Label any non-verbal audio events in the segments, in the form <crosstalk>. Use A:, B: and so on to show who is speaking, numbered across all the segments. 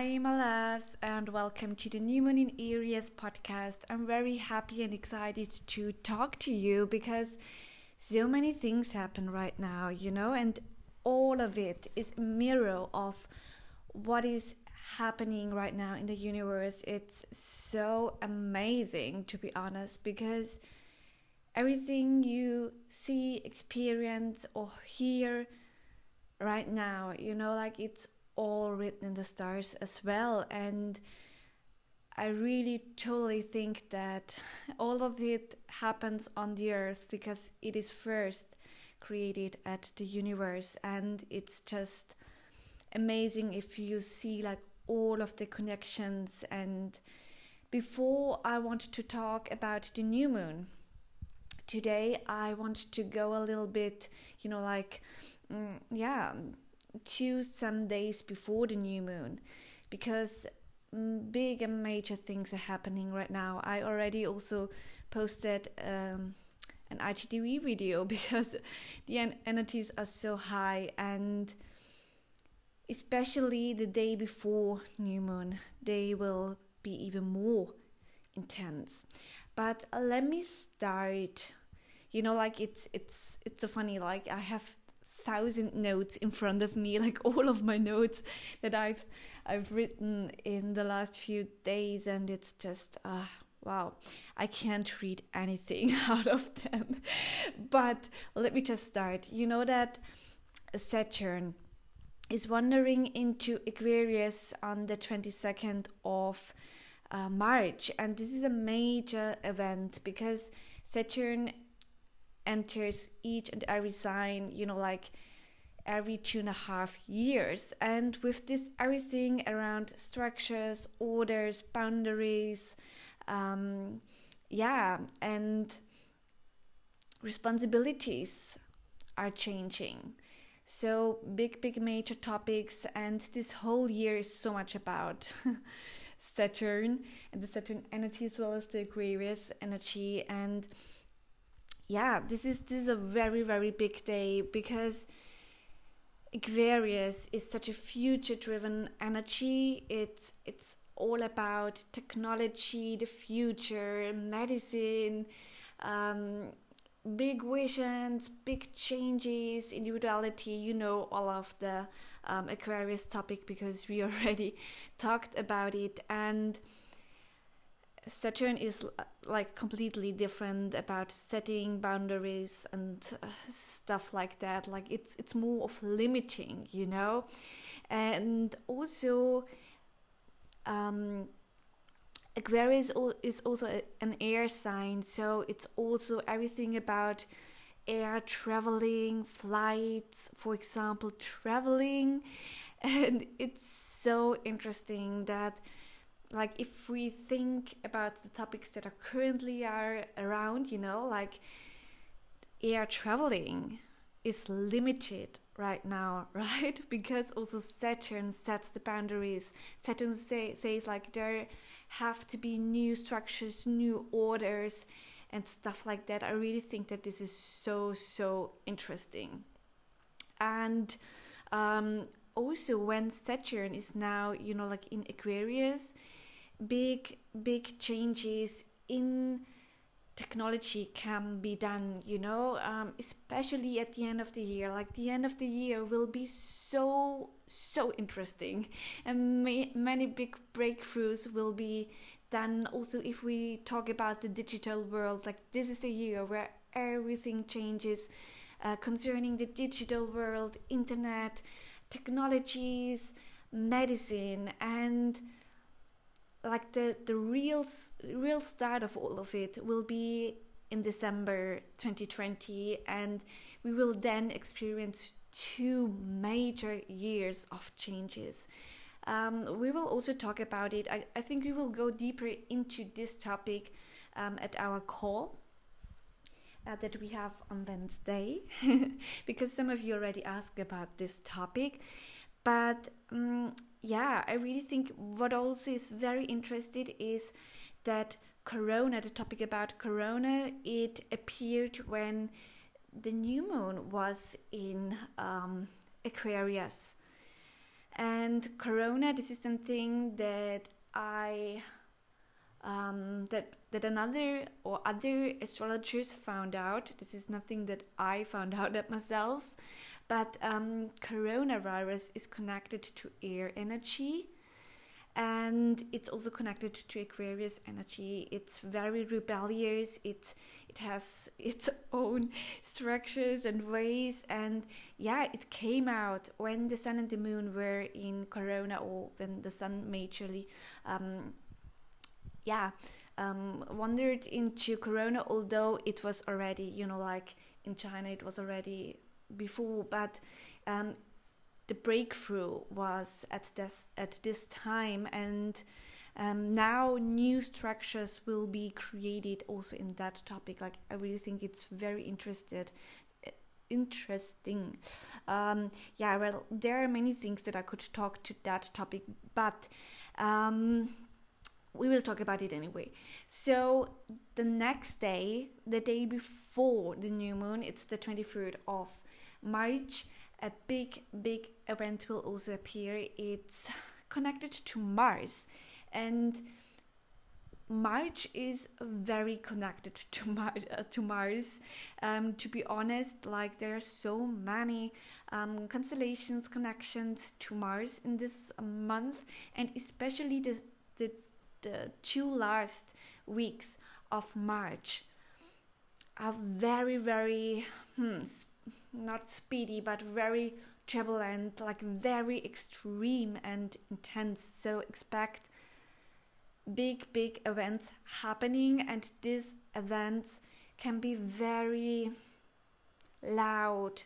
A: Hi, my loves, and welcome to the New Moon in Aries podcast. I'm very happy and excited to talk to you because so many things happen right now, you know, and all of it is a mirror of what is happening right now in the universe. It's so amazing, to be honest, because everything you see, experience, or hear right now, you know, like it's all written in the stars as well. And I really totally think that all of it happens on the earth because it is first created at the universe and it's just amazing if you see like all of the connections and before I want to talk about the new moon today I want to go a little bit you know like mm, yeah choose some days before the new moon because mm, big and major things are happening right now. I already also posted um, an IGTV <laughs> video because the en- energies are so high and especially the day before new moon they will be even more intense but let me start you know like it's it's it's so funny like i have thousand notes in front of me, <laughs> like all of my notes that I've I've written in the last few days, and it's just uh, wow, I can't read anything <laughs> out of them. but let me just start. You know that Saturn is wandering into Aquarius on the 22nd of uh, March, and this is a major event because Saturn enters each and every sign, you know, like every two and a half years. And with this, everything around structures, orders, boundaries, um, yeah, and responsibilities are changing. So, big, big major topics, and this whole year is so much about <laughs> Saturn and the Saturn energy as well as the Aquarius energy. And yeah, this is this is a very very big day because Aquarius is such a future driven energy. It's it's all about technology, the future, medicine, um, big visions, big changes, individuality. You know all of the um, Aquarius topic because we <laughs> already talked about it and Saturn is like completely different about setting boundaries and uh, stuff like that. Like it's it's more of limiting, you know, and also um, Aquarius is also an air sign, so it's also everything about air traveling, flights, for example, traveling, <laughs> and it's so interesting that like if we think about the topics that are currently are around you know like air traveling is limited right now <laughs> right? Because also saturn sets the boundaries. Saturn say, says like there have to be new structures new orders and stuff like that. I really think that this is so so interesting. And um, also when saturn is now you know like in aquarius big big changes in technology can be done you know um, especially at the end of the year. Like the end of the year will be so so interesting. And may, many big breakthroughs will be done. Also if we talk about the digital world like this is a year where everything changes uh, concerning the digital world internet technologies medicine and like the the real real start of all of it will be in December 2020 and we will then experience two major years of changes. Um, we will also talk about it. I, I think we will go deeper into this topic um, at our call uh, that we have on Wednesday <laughs> because some of you already asked about this topic. But um, yeah, I really think what also is very interested is that Corona, the topic about Corona, it appeared when the new moon was in um, Aquarius. And Corona, this is something that I um, that that another or other astrologers found out. This is nothing that I found <laughs> out at myself, but um, coronavirus is connected to air energy, and it's also connected to Aquarius energy. It's very rebellious. It it has <laughs> its own structures and ways, and yeah, it came out when the sun and the moon were in Corona, or when the sun majorly. Um, yeah um, wandered into corona although it was already you know like in china it was already before but um, the breakthrough was at this at this time and um, now new structures will be created also in that topic like i really think it's very interested interesting um, yeah well there are many things that i could talk to that topic but um, we will talk about it anyway. So the next day, the day before the new moon, it's the 23rd of March, a big, big event will also appear. It's connected to Mars. And March is very connected <laughs> to, Mar- uh, to Mars. Um, to be honest, like there are so many um, constellations, connections to Mars in this month, and especially the the the two last weeks of March are very, very, hmm, not speedy, but very turbulent, like very extreme and intense. So expect big, big events happening, and these events can be very loud,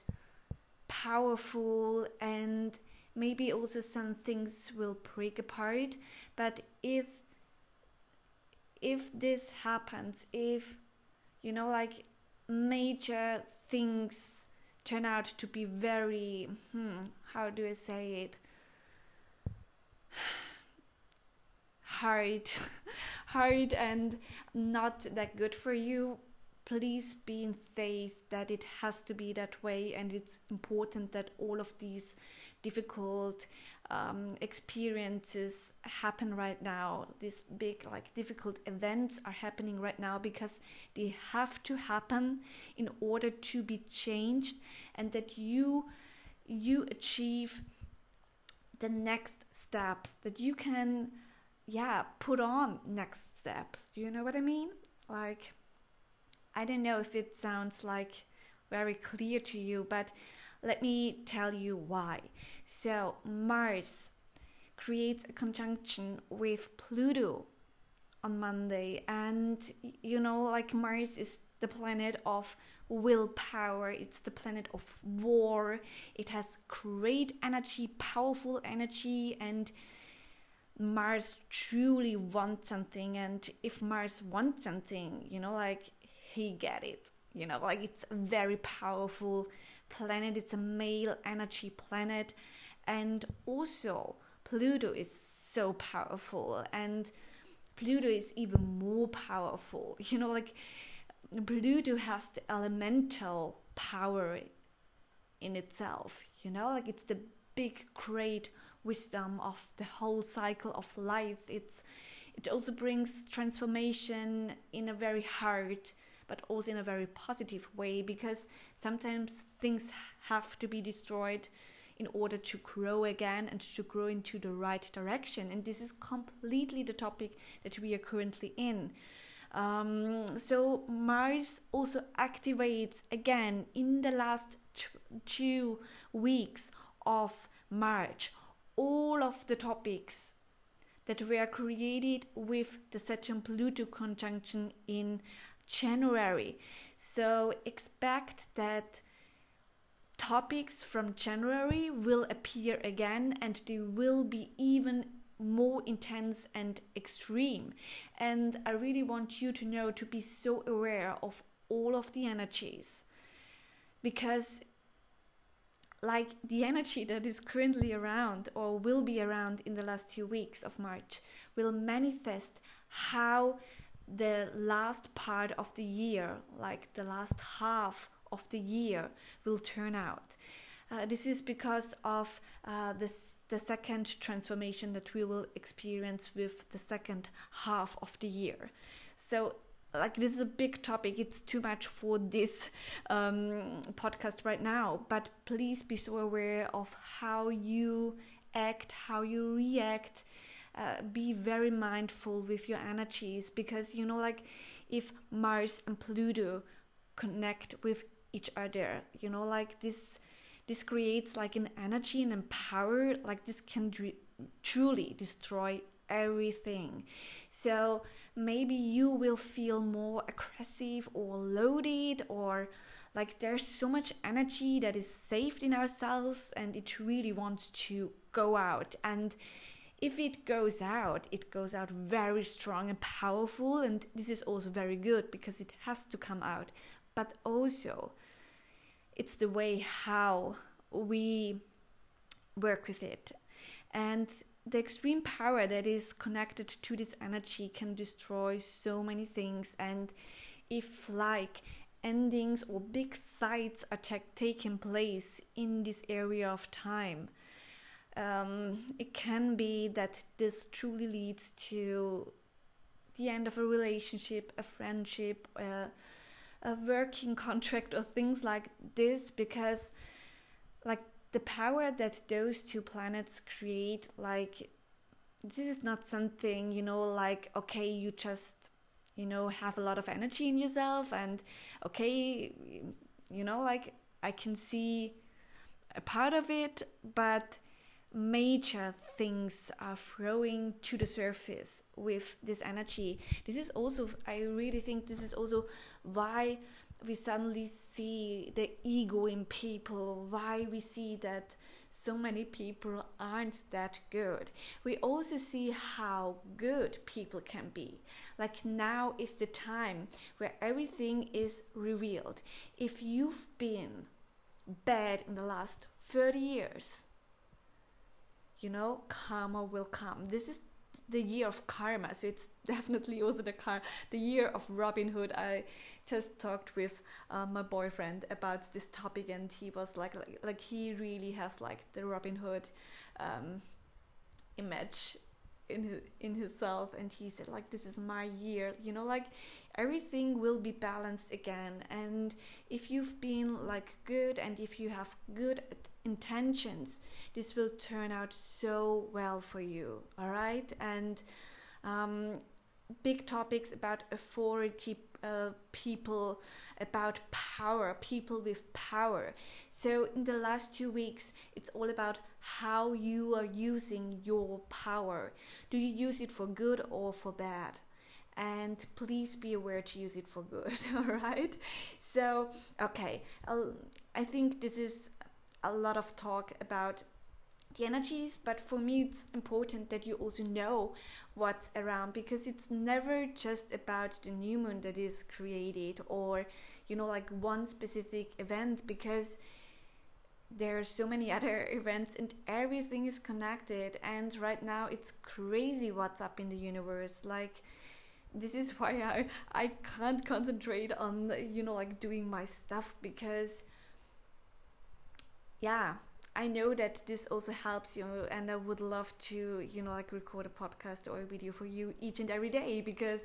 A: powerful, and maybe also some things will break apart. But if if this happens, if you know, like major things turn out to be very, hmm, how do I say it? hard <laughs> hard and not that good for you please be in faith that it has to be that way and it's important that all of these difficult um, experiences happen right now. These big like difficult events are happening right now because they have to happen in order to be changed and that you you achieve the next steps that you can yeah put on next steps. Do you know what i mean? Like i don't know if it sounds like very clear to you but let me tell you why. So, Mars creates a conjunction with Pluto on Monday, and you know, like Mars is the planet of willpower, it's the planet of war, it has great energy, powerful energy, and Mars truly wants something. And if Mars wants something, you know, like he get it, you know, like it's a very powerful planet. It's a male energy planet. And also, Pluto is so powerful. And Pluto is even more powerful. <laughs> You know, like Pluto has the elemental power in itself. You know, like it's the big, great wisdom of the whole cycle of life. It's it also brings transformation in a very hard but also in a very positive way because sometimes things have to be destroyed in order to grow again and to grow into the right direction. And this is completely the topic that we are currently in. Um, so Mars also activates again in the last two weeks of March all of the topics that were created with the Saturn Pluto conjunction in January. So expect that topics from January will appear again and they will be even more intense and extreme. And I really want you to know to be so aware of all of the energies because like the energy that is currently around or will be around in the last few weeks of March will manifest how the last part of the year, like the last half of the year, will turn out. Uh, this is because of uh, this the second transformation that we will experience with the second half of the year. So, like, this is a big topic. It's too much for this um, podcast right now, but please be so aware of how you act, how you react. Uh, be very mindful with your energies because you know, like, if Mars and Pluto connect with each other, you know, like this this creates like an energy and empower like this can truly destroy everything. So maybe you will feel more aggressive or loaded or like there's so much energy that is saved in ourselves and it really wants to go out. And if it goes out it goes out very strong and powerful and this is also very good because it has to come out but also it's the way how we work with it. And the extreme power that is connected to this energy can destroy so many things. And if, like, endings or big fights are taking place in this area of time, um, it can be that this truly leads to the end of a relationship, a friendship, uh, a working contract or things like this because like the power that those two planets create like this is not something you know like okay you just you know have a lot of energy in yourself and okay you know like i can see a part of it but major things are throwing to the surface with this energy. This is also, I really think, this is also why we suddenly see the ego in people, why we see that so many people aren't that good. We also see how good people can be. Like now is the time where everything is revealed. If you've been bad in the last 30 years, you know, karma will come. This is the year of karma, so it's <laughs> definitely also the car, the year of Robin Hood. I just talked with uh, my boyfriend about this topic, and he was like, like, like he really has like the Robin Hood um, image in his, in himself and he said like this is my year you know like everything will be balanced again and if you've been like good and if you have good intentions, this will turn out so well for you. All right, and um, big topics about authority uh, people about power people with power. So in the last two weeks it's all about how you are using your power. Do you use it for good or for bad? And please be aware to use it for good <laughs> all right? So okay I'll, i think this is a lot of talk about the energies, but for me, it's important that you also know what's around because it's never just about the new moon that is created or, you know, like one specific event because there are so many <laughs> other events and everything is connected. And right now, it's crazy what's up in the universe. Like, this is <laughs> why I, I can't concentrate on, you know, like doing my stuff because yeah I know that this also helps you, and I would love to, you know, like record a podcast or a video for you each and every day because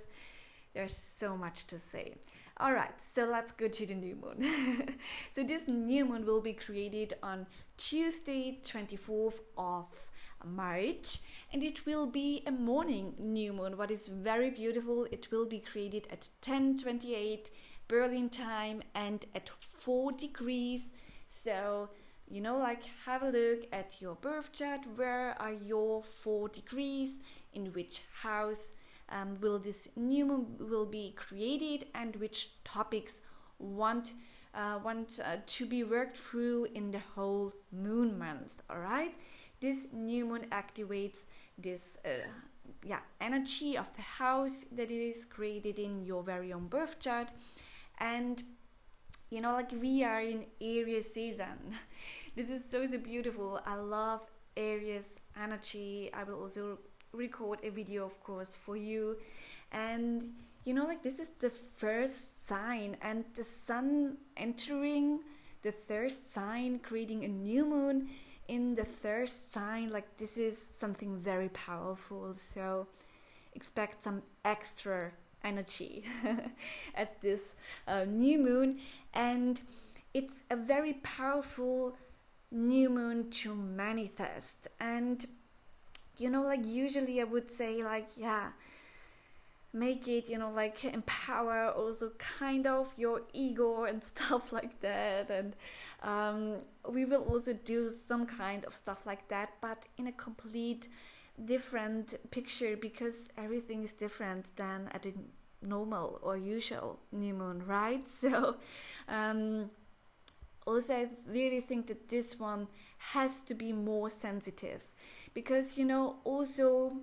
A: there's so much to say. All right, so let's go to the new moon. <laughs> so this new moon will be created on Tuesday, 24th of March, and it will be a morning new moon. What is very beautiful, it will be created at 10:28 Berlin time and at 4 degrees. So you know like have a look at your birth chart. Where are your four degrees? In which house um, will this new moon will be created? And which topics want uh, want uh, to be worked through in the whole moon month all right this new moon activates this uh, yeah energy of the house that it is created in your very own birth chart. And you know like we are in Aries season. <laughs> This is so so beautiful. I love Aries energy. I will also record a video of course for you. And you know like this is the first sign and the sun entering the third sign creating a new moon. In the third sign, like this is something very powerful. So expect some extra energy <laughs> at this uh, new moon, and it's a very powerful new moon to manifest. And you know, like usually I would say, like, yeah make it you know like empower also kind of your ego and <laughs> stuff like that and um, we will also do some kind of stuff like that but in a complete different picture because everything is different than at a normal or usual new moon right? <laughs> So um, also i really think that this one has to be more sensitive because you know also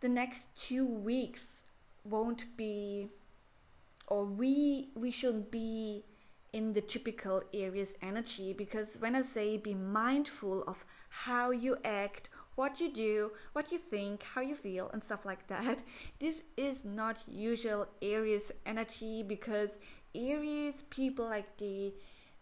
A: the next two weeks won't be or we we shouldn't be in the typical Aries energy because when I say be mindful of how you act, what you do, what you think, how you feel, and stuff like that, <laughs> this is not usual Aries energy because Aries people like they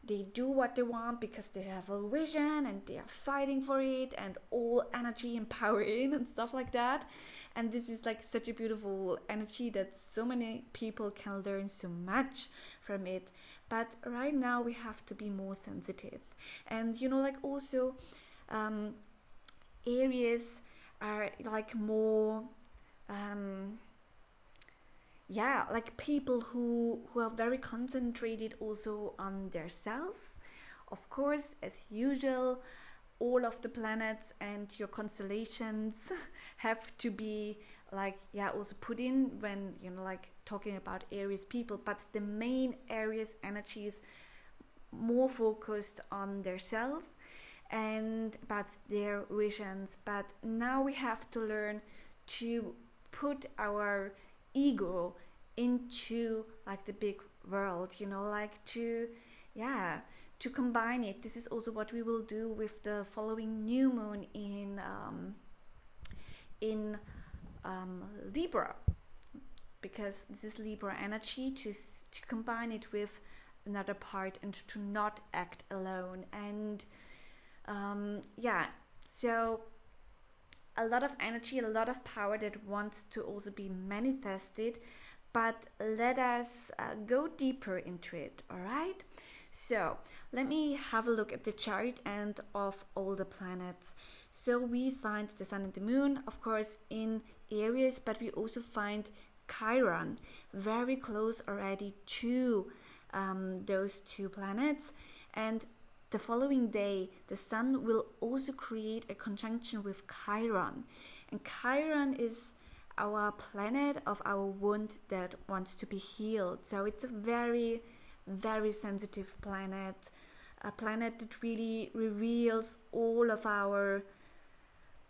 A: they do what they want because they have a vision and they are fighting for it and all energy and power <laughs> in and stuff like that. And this is like such a beautiful energy that so many people can learn so much from it. But right now we have to be more sensitive. And you know like also um, Aries are like more um, yeah like people who who are very concentrated also on themselves. Of course as usual all of the planets and your constellations <laughs> have to be like yeah also put in when you know like talking about aries people. But the main aries energy is more focused on their self and about their visions. But now we have to learn to put our ego into like the big world you know like to yeah to combine it. This is also what we will do with the following new moon in um, in um, libra. Because this is libra energy to to combine it with another part and to not act alone. And um, yeah so a lot of energy, a lot of power that wants to also be manifested. But let us uh, go deeper into it, all right? So let me have a look at the chart and of all the planets. So we find the sun and the moon, of course, in Aries, but we also find Chiron very close already to um, those two planets. And the following day, the Sun will also create a conjunction with Chiron. And Chiron is our planet of our wound that wants to be healed. So it's a very, very sensitive planet, a planet that really reveals all of our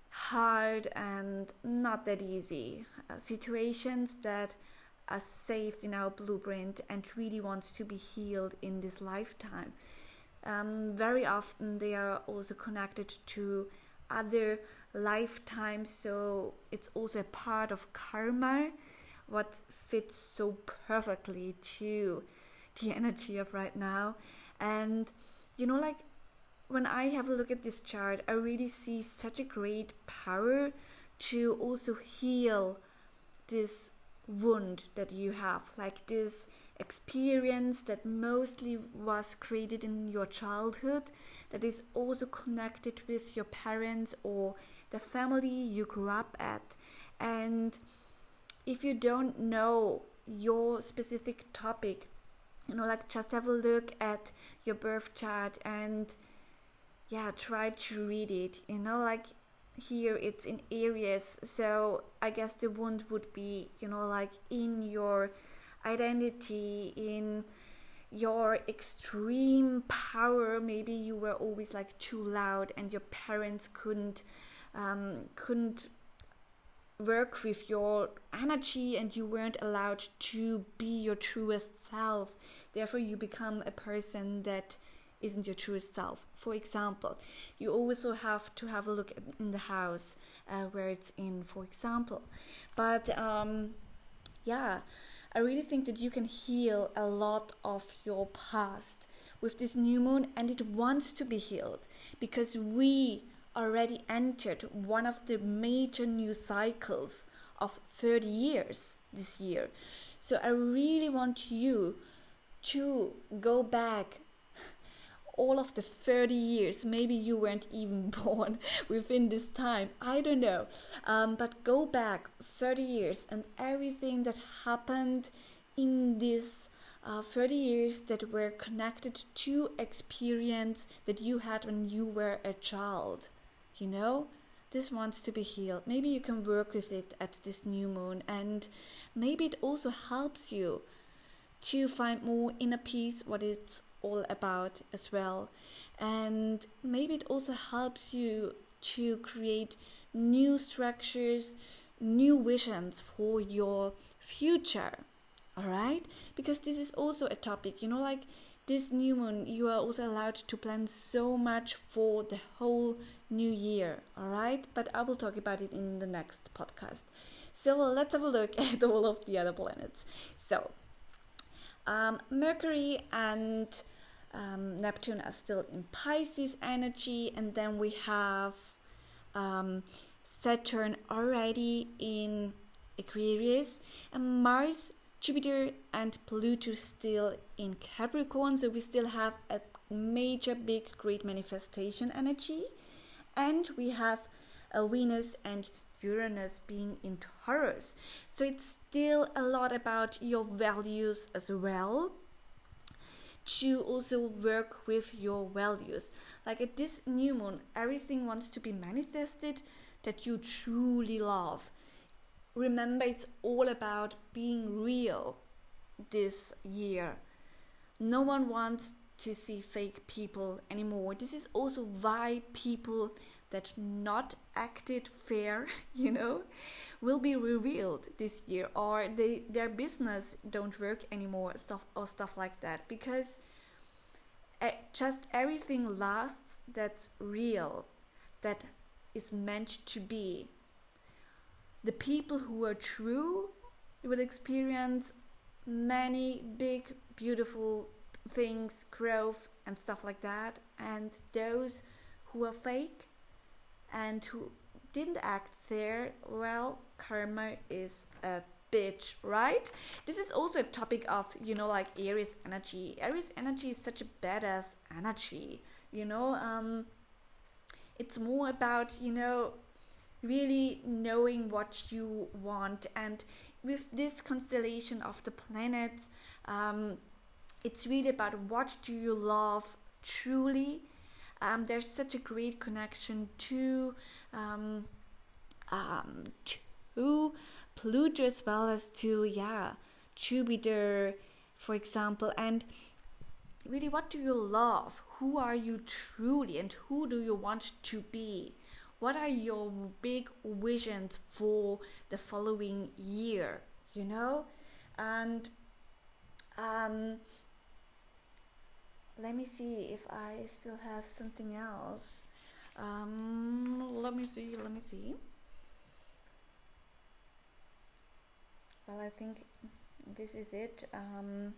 A: hard and not that easy uh, situations that are saved in our blueprint and really wants to be healed in this lifetime um, very often they are also connected to other lifetimes so it's also a part of karma what fits so perfectly to the <laughs> energy of right now. And you know like when i have a look at this chart i really see such a great power to also heal this wound that you have like this experience that mostly was created in your childhood that is also connected with your parents or the family you grew up at. And if you don't know your specific topic you know like just have a look at your birth chart and yeah try to read it you know like here it's in Aries so i guess the wound would be you know like in your identity in your extreme power. Maybe you were always like too loud and your parents couldn't um, couldn't work with your energy and you weren't allowed to be your truest self. Therefore you become a person that isn't your truest self. For example you also have to have a look in the house uh, where it's in for example. But um, yeah I really think that you can heal a lot of your past with this new moon and it wants to be healed because we already entered one of the major new cycles of 30 years this year. So I really want you to go back all of the 30 years. Maybe you weren't even <laughs> born within this time. I don't know. Um, but go back 30 years and everything that happened in this uh, 30 years that were connected to experience that you had when you were a child. You know, this wants to be healed. Maybe you can work with it at this new moon, and maybe it also helps you to find more inner peace, what it's all about as well. And maybe it also helps you to create new structures, new visions for your future. All right? Because this is also a topic, you know, like this new moon, you are also allowed to plan so much for the whole new year. All right? But I will talk about it in the next podcast. So let's have a look <laughs> at all of the other planets. So, um, Mercury and um, Neptune are still in Pisces energy, and then we have um, Saturn already in Aquarius, and Mars, Jupiter, and Pluto still in Capricorn. So we still have a major, big, great manifestation energy, and we have a Venus and Uranus being in Taurus. So it's still a lot about your values as well to also work with your values. Like at this new moon, everything wants to be manifested that you truly love. Remember, it's all about being real this year. No one wants to see fake people anymore. This is also why people that not acted fair, <laughs> you know, will be revealed this year, or they their business don't work anymore, stuff or stuff like that, because uh, just everything lasts that's real, that is meant to be. The people who are true will experience many big, beautiful things, growth, and stuff like that, and those who are fake and who didn't act there, well, karma is a bitch, right? This is also a topic of, you know, like Aries energy. Aries energy is such a badass energy, you know. Um, it's more about, you know, really knowing what you want. And with this constellation of the planets, um, it's really about what do you love truly um, there's such a great connection to um, um, to Pluto as well as to yeah Jupiter, for example, and really what do you love? Who are you truly, and who do you want to be? What are your big visions for the following year? You know, and um, let me see if I still have something else. Um, let me see, let me see. Well, I think this is it. Um,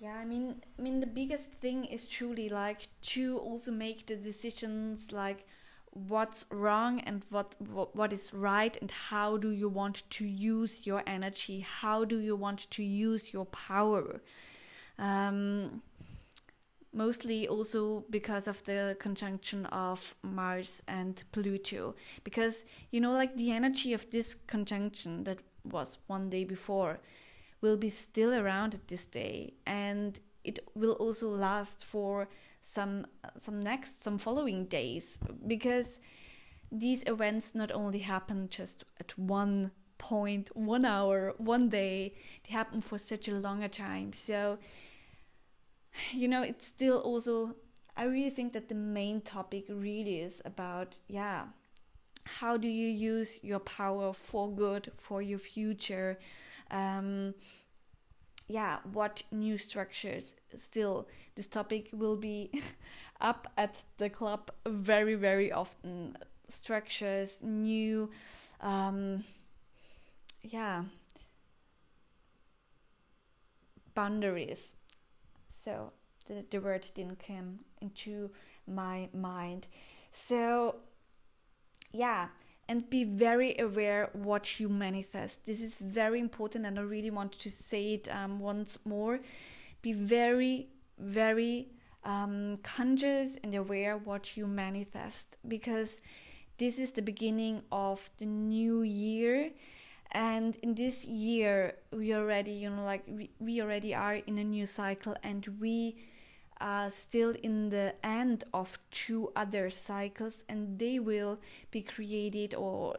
A: yeah, I mean, I mean, the biggest thing is truly like to also make the decisions like what's wrong and what, what what is right and how do you want to use your energy how do you want to use your power um, mostly also because of the conjunction of Mars and Pluto. Because, you know, like the energy of this conjunction that was one day before will be still around at this day and it will also last for some some next some following days because these events not only happen just at one point one hour one day they happen for such a longer time so you know, it's still also, I really think that the main topic really is about, yeah, how do you use your power for good, for your future? Um, yeah, what new structures still this topic will be <laughs> up at the club very, very often. Structures, new, um, yeah, boundaries So the, the word didn't come into my mind. So yeah, and be very aware what you manifest. This is very important, and I really want to say it um, once more. Be very, very um, conscious and aware what you manifest because this is the beginning of the new year and in this year we already you know like we, we already are in a new cycle and we are still in the end of two other cycles and they will be created or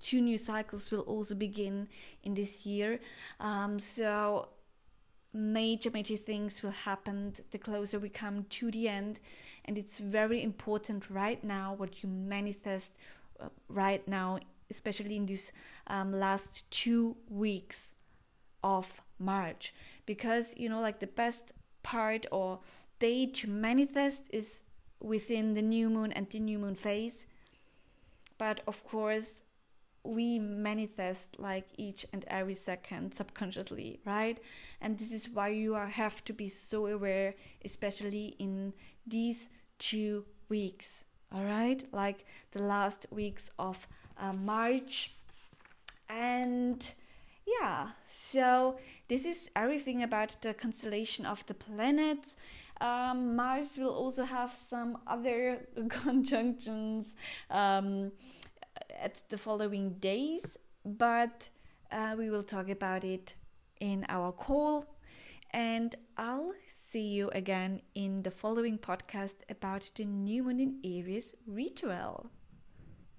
A: two new cycles will also begin in this year. Um, so major major things will happen the closer we come to the end. And it's very important right now what you manifest uh, right now especially in these um, last two weeks of March, because you know, like the best part or day to manifest is within the new moon and the new moon phase. But of course, we manifest like each and every second subconsciously, right? And this is why you are, have to be so aware, especially in these two weeks, all right? Like the last weeks of uh, March. And yeah, so this is everything about the constellation of the planets. Um, Mars will also have some other <laughs> conjunctions um, at the following days, but uh, we will talk about it in our call. And I'll see you again in the following podcast about the new moon in Aries ritual.